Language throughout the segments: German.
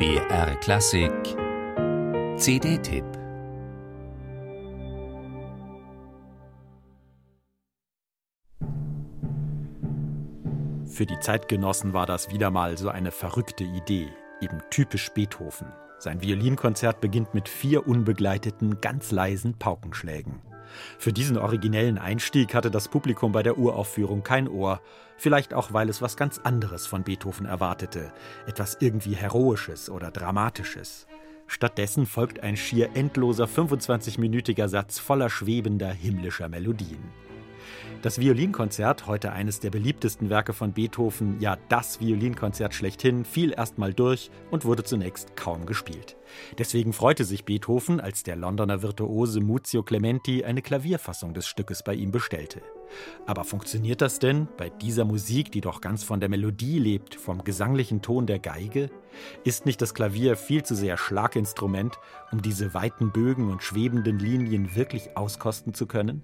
BR Klassik CD-Tipp Für die Zeitgenossen war das wieder mal so eine verrückte Idee, eben typisch Beethoven. Sein Violinkonzert beginnt mit vier unbegleiteten, ganz leisen Paukenschlägen. Für diesen originellen Einstieg hatte das Publikum bei der Uraufführung kein Ohr, vielleicht auch weil es was ganz anderes von Beethoven erwartete, etwas irgendwie Heroisches oder Dramatisches. Stattdessen folgt ein schier endloser 25-minütiger Satz voller schwebender himmlischer Melodien. Das Violinkonzert, heute eines der beliebtesten Werke von Beethoven, ja das Violinkonzert schlechthin, fiel erstmal durch und wurde zunächst kaum gespielt. Deswegen freute sich Beethoven, als der Londoner Virtuose Muzio Clementi eine Klavierfassung des Stückes bei ihm bestellte. Aber funktioniert das denn bei dieser Musik, die doch ganz von der Melodie lebt, vom gesanglichen Ton der Geige? Ist nicht das Klavier viel zu sehr Schlaginstrument, um diese weiten Bögen und schwebenden Linien wirklich auskosten zu können?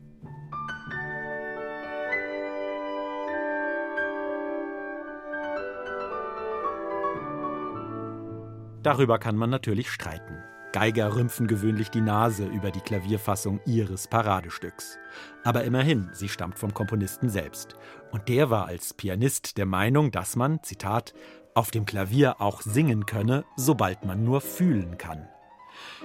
Darüber kann man natürlich streiten. Geiger rümpfen gewöhnlich die Nase über die Klavierfassung ihres Paradestücks. Aber immerhin, sie stammt vom Komponisten selbst. Und der war als Pianist der Meinung, dass man, Zitat, auf dem Klavier auch singen könne, sobald man nur fühlen kann.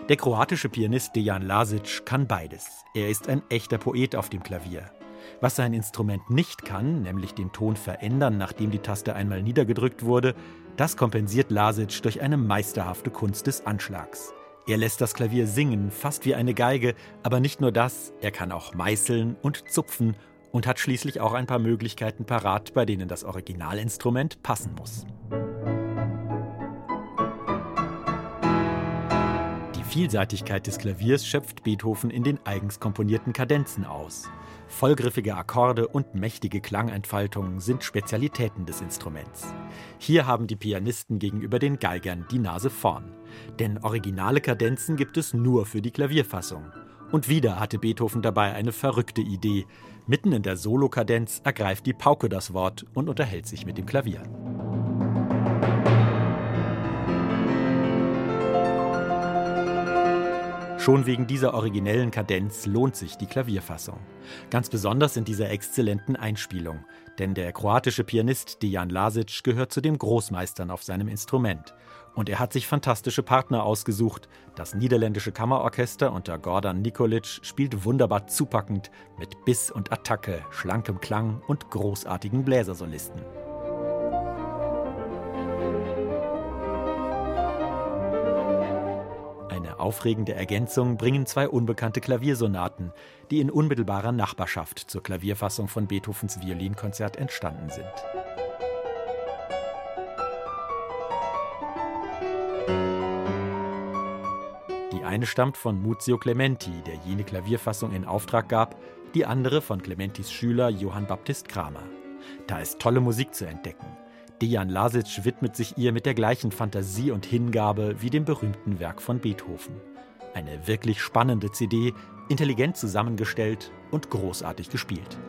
Der kroatische Pianist Dejan Lasic kann beides. Er ist ein echter Poet auf dem Klavier. Was sein Instrument nicht kann, nämlich den Ton verändern, nachdem die Taste einmal niedergedrückt wurde, das kompensiert Lasic durch eine meisterhafte Kunst des Anschlags. Er lässt das Klavier singen, fast wie eine Geige, aber nicht nur das, er kann auch meißeln und zupfen und hat schließlich auch ein paar Möglichkeiten parat, bei denen das Originalinstrument passen muss. Vielseitigkeit des Klaviers schöpft Beethoven in den eigens komponierten Kadenzen aus. Vollgriffige Akkorde und mächtige Klangentfaltungen sind Spezialitäten des Instruments. Hier haben die Pianisten gegenüber den Geigern die Nase vorn. Denn originale Kadenzen gibt es nur für die Klavierfassung. Und wieder hatte Beethoven dabei eine verrückte Idee. Mitten in der Solokadenz ergreift die Pauke das Wort und unterhält sich mit dem Klavier. Schon wegen dieser originellen Kadenz lohnt sich die Klavierfassung. Ganz besonders in dieser exzellenten Einspielung, denn der kroatische Pianist Dejan Lasic gehört zu den Großmeistern auf seinem Instrument. Und er hat sich fantastische Partner ausgesucht. Das niederländische Kammerorchester unter Gordon Nikolic spielt wunderbar zupackend mit Biss und Attacke, schlankem Klang und großartigen Bläsersolisten. Aufregende Ergänzung bringen zwei unbekannte Klaviersonaten, die in unmittelbarer Nachbarschaft zur Klavierfassung von Beethovens Violinkonzert entstanden sind. Die eine stammt von Muzio Clementi, der jene Klavierfassung in Auftrag gab, die andere von Clementis Schüler Johann Baptist Kramer. Da ist tolle Musik zu entdecken. Dejan Lasic widmet sich ihr mit der gleichen Fantasie und Hingabe wie dem berühmten Werk von Beethoven. Eine wirklich spannende CD, intelligent zusammengestellt und großartig gespielt.